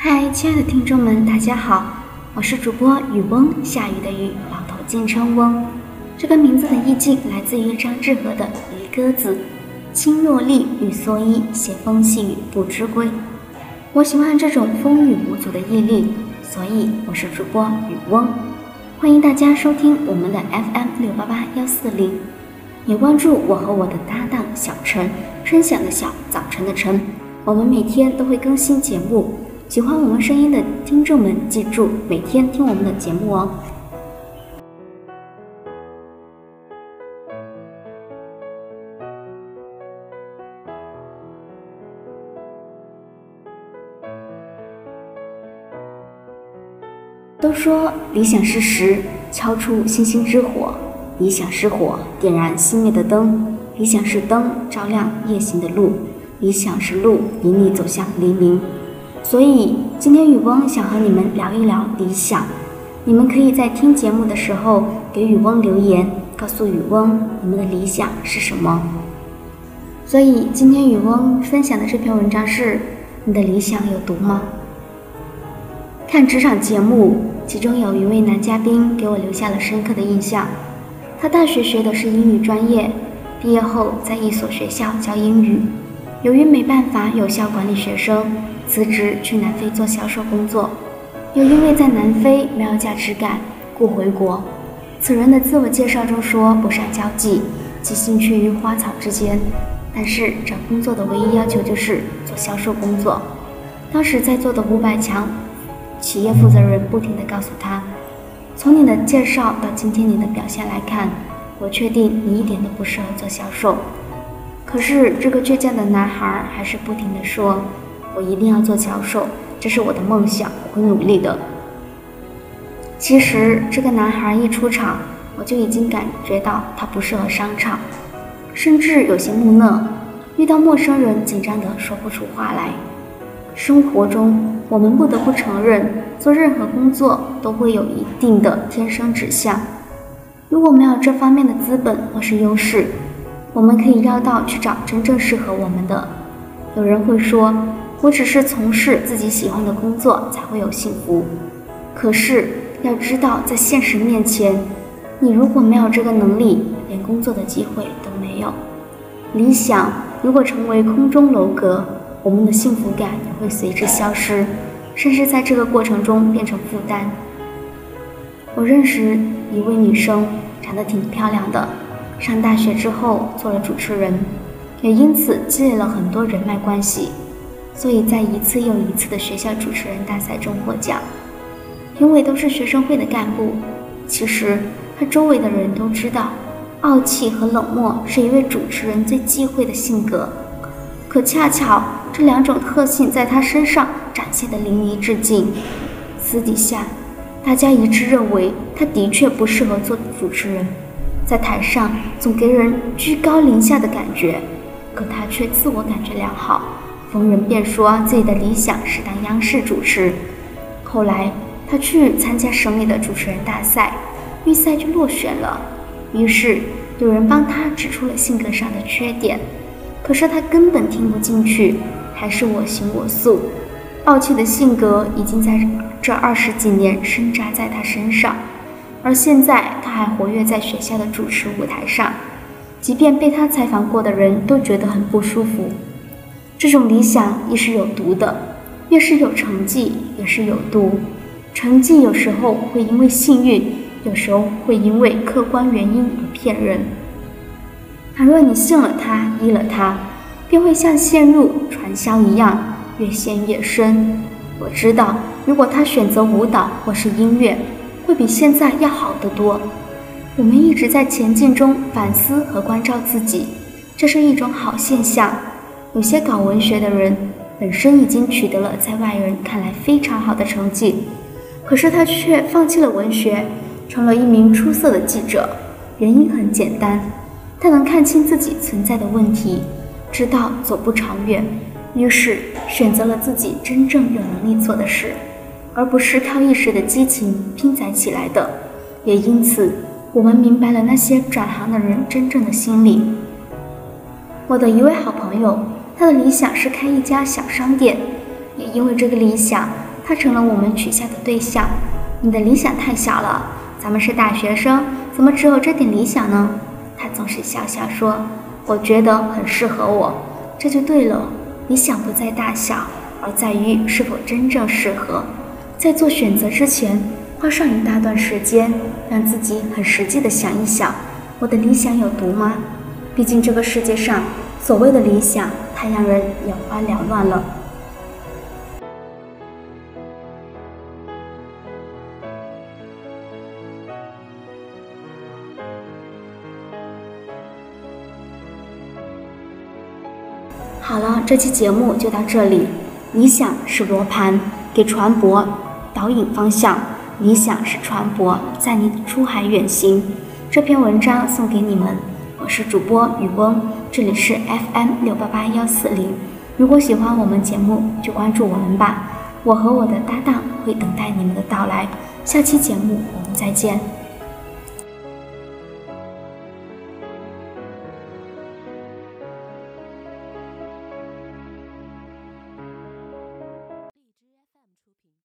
嗨，亲爱的听众们，大家好，我是主播雨翁，下雨的雨，老头敬称翁。这个名字的意境来自于张志和的《渔歌子》：“青箬笠，雨蓑衣，斜风细雨不知归。”我喜欢这种风雨无阻的毅力，所以我是主播雨翁。欢迎大家收听我们的 FM 六八八幺四零，也关注我和我的搭档小陈，春晓的晓，早晨的晨。我们每天都会更新节目，喜欢我们声音的听众们，记住每天听我们的节目哦。都说理想是石，敲出星星之火；理想是火，点燃熄灭的灯；理想是灯，照亮夜行的路。理想是路，引你走向黎明。所以今天雨翁想和你们聊一聊理想。你们可以在听节目的时候给雨翁留言，告诉雨翁你们的理想是什么。所以今天雨翁分享的这篇文章是：你的理想有毒吗？看职场节目，其中有一位男嘉宾给我留下了深刻的印象。他大学学的是英语专业，毕业后在一所学校教英语。由于没办法有效管理学生，辞职去南非做销售工作，又因为在南非没有价值感，故回国。此人的自我介绍中说不善交际，寄兴趣于花草之间，但是找工作的唯一要求就是做销售工作。当时在座的五百强企业负责人不停地告诉他：“从你的介绍到今天你的表现来看，我确定你一点都不适合做销售。”可是这个倔强的男孩还是不停地说：“我一定要做销售，这是我的梦想，我会努力的。”其实这个男孩一出场，我就已经感觉到他不适合商场，甚至有些木讷，遇到陌生人紧张的说不出话来。生活中，我们不得不承认，做任何工作都会有一定的天生指向，如果没有这方面的资本或是优势。我们可以绕道去找真正适合我们的。有人会说，我只是从事自己喜欢的工作才会有幸福。可是要知道，在现实面前，你如果没有这个能力，连工作的机会都没有。理想如果成为空中楼阁，我们的幸福感也会随之消失，甚至在这个过程中变成负担。我认识一位女生，长得挺漂亮的。上大学之后做了主持人，也因此积累了很多人脉关系，所以在一次又一次的学校主持人大赛中获奖。评委都是学生会的干部。其实他周围的人都知道，傲气和冷漠是一位主持人最忌讳的性格。可恰巧这两种特性在他身上展现得淋漓尽致。私底下，大家一致认为他的确不适合做主持人。在台上总给人居高临下的感觉，可他却自我感觉良好，逢人便说自己的理想是当央视主持。后来他去参加省里的主持人大赛，预赛就落选了。于是有人帮他指出了性格上的缺点，可是他根本听不进去，还是我行我素。傲气的性格已经在这二十几年深扎在他身上。而现在，他还活跃在学校的主持舞台上，即便被他采访过的人都觉得很不舒服。这种理想亦是有毒的，越是有成绩，也是有毒。成绩有时候会因为幸运，有时候会因为客观原因而骗人。倘若你信了他，依了他，便会像陷入传销一样，越陷越深。我知道，如果他选择舞蹈或是音乐，会比现在要好得多。我们一直在前进中反思和关照自己，这是一种好现象。有些搞文学的人本身已经取得了在外人看来非常好的成绩，可是他却放弃了文学，成了一名出色的记者。原因很简单，他能看清自己存在的问题，知道走不长远，于是选择了自己真正有能力做的事。而不是靠一时的激情拼攒起来的，也因此，我们明白了那些转行的人真正的心理。我的一位好朋友，他的理想是开一家小商店，也因为这个理想，他成了我们取笑的对象。你的理想太小了，咱们是大学生，怎么只有这点理想呢？他总是笑笑说：“我觉得很适合我，这就对了。理想不在大小，而在于是否真正适合。在做选择之前，花上一大段时间，让自己很实际的想一想：我的理想有毒吗？毕竟这个世界上，所谓的理想太让人眼花缭乱了。”好了，这期节目就到这里。理想是罗盘，给船舶导引方向；理想是船舶，载你出海远行。这篇文章送给你们，我是主播雨翁，这里是 FM 六八八幺四零。如果喜欢我们节目，就关注我们吧。我和我的搭档会等待你们的到来。下期节目我们再见。